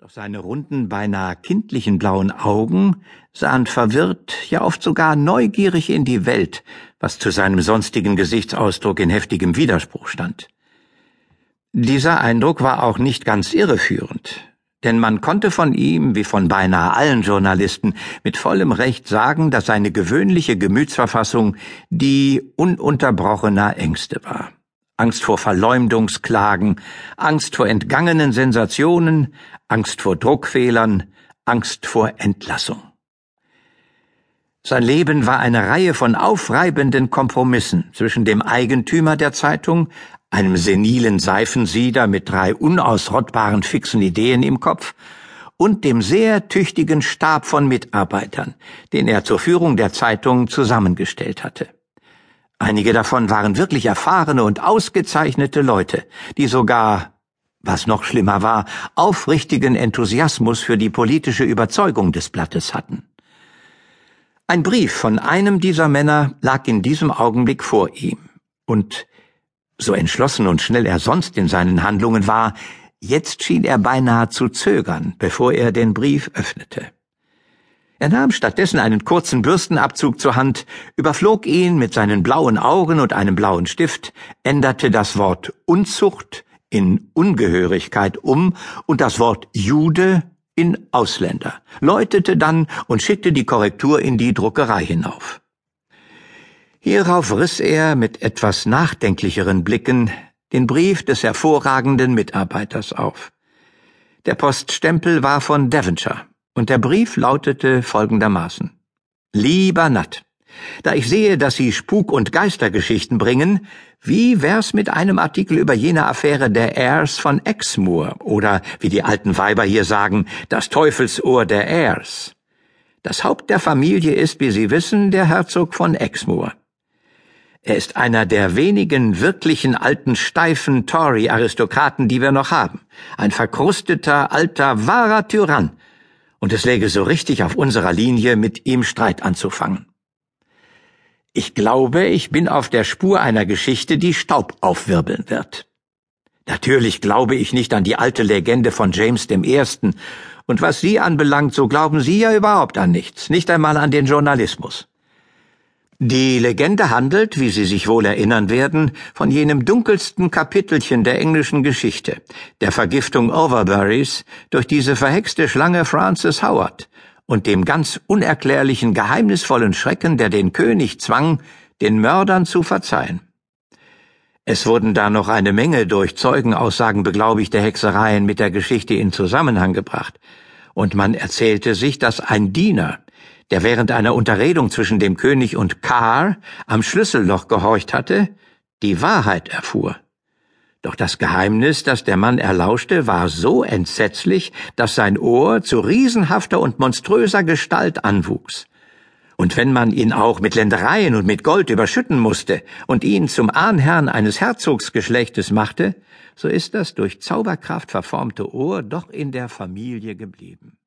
Doch seine runden, beinahe kindlichen blauen Augen sahen verwirrt, ja oft sogar neugierig in die Welt, was zu seinem sonstigen Gesichtsausdruck in heftigem Widerspruch stand. Dieser Eindruck war auch nicht ganz irreführend, denn man konnte von ihm, wie von beinahe allen Journalisten, mit vollem Recht sagen, dass seine gewöhnliche Gemütsverfassung die ununterbrochener Ängste war. Angst vor Verleumdungsklagen, Angst vor entgangenen Sensationen, Angst vor Druckfehlern, Angst vor Entlassung. Sein Leben war eine Reihe von aufreibenden Kompromissen zwischen dem Eigentümer der Zeitung, einem senilen Seifensieder mit drei unausrottbaren fixen Ideen im Kopf, und dem sehr tüchtigen Stab von Mitarbeitern, den er zur Führung der Zeitung zusammengestellt hatte. Einige davon waren wirklich erfahrene und ausgezeichnete Leute, die sogar, was noch schlimmer war, aufrichtigen Enthusiasmus für die politische Überzeugung des Blattes hatten. Ein Brief von einem dieser Männer lag in diesem Augenblick vor ihm, und so entschlossen und schnell er sonst in seinen Handlungen war, jetzt schien er beinahe zu zögern, bevor er den Brief öffnete. Er nahm stattdessen einen kurzen Bürstenabzug zur Hand, überflog ihn mit seinen blauen Augen und einem blauen Stift, änderte das Wort Unzucht in Ungehörigkeit um und das Wort Jude in Ausländer, läutete dann und schickte die Korrektur in die Druckerei hinauf. Hierauf riss er mit etwas nachdenklicheren Blicken den Brief des hervorragenden Mitarbeiters auf. Der Poststempel war von Devonshire und der Brief lautete folgendermaßen Lieber Nat, da ich sehe, dass Sie Spuk- und Geistergeschichten bringen, wie wär's mit einem Artikel über jene Affäre der Heirs von Exmoor oder, wie die alten Weiber hier sagen, das Teufelsohr der Heirs? Das Haupt der Familie ist, wie Sie wissen, der Herzog von Exmoor. Er ist einer der wenigen wirklichen alten steifen Tory-Aristokraten, die wir noch haben. Ein verkrusteter, alter, wahrer Tyrann, und es läge so richtig auf unserer Linie, mit ihm Streit anzufangen. Ich glaube, ich bin auf der Spur einer Geschichte, die Staub aufwirbeln wird. Natürlich glaube ich nicht an die alte Legende von James I. Und was Sie anbelangt, so glauben Sie ja überhaupt an nichts, nicht einmal an den Journalismus. Die Legende handelt, wie Sie sich wohl erinnern werden, von jenem dunkelsten Kapitelchen der englischen Geschichte, der Vergiftung Overburys durch diese verhexte Schlange Frances Howard und dem ganz unerklärlichen geheimnisvollen Schrecken, der den König zwang, den Mördern zu verzeihen. Es wurden da noch eine Menge durch Zeugenaussagen beglaubigte Hexereien mit der Geschichte in Zusammenhang gebracht, und man erzählte sich, dass ein Diener, der während einer Unterredung zwischen dem König und Kar am Schlüsselloch gehorcht hatte, die Wahrheit erfuhr. Doch das Geheimnis, das der Mann erlauschte, war so entsetzlich, dass sein Ohr zu riesenhafter und monströser Gestalt anwuchs. Und wenn man ihn auch mit Ländereien und mit Gold überschütten musste und ihn zum Ahnherrn eines Herzogsgeschlechtes machte, so ist das durch Zauberkraft verformte Ohr doch in der Familie geblieben.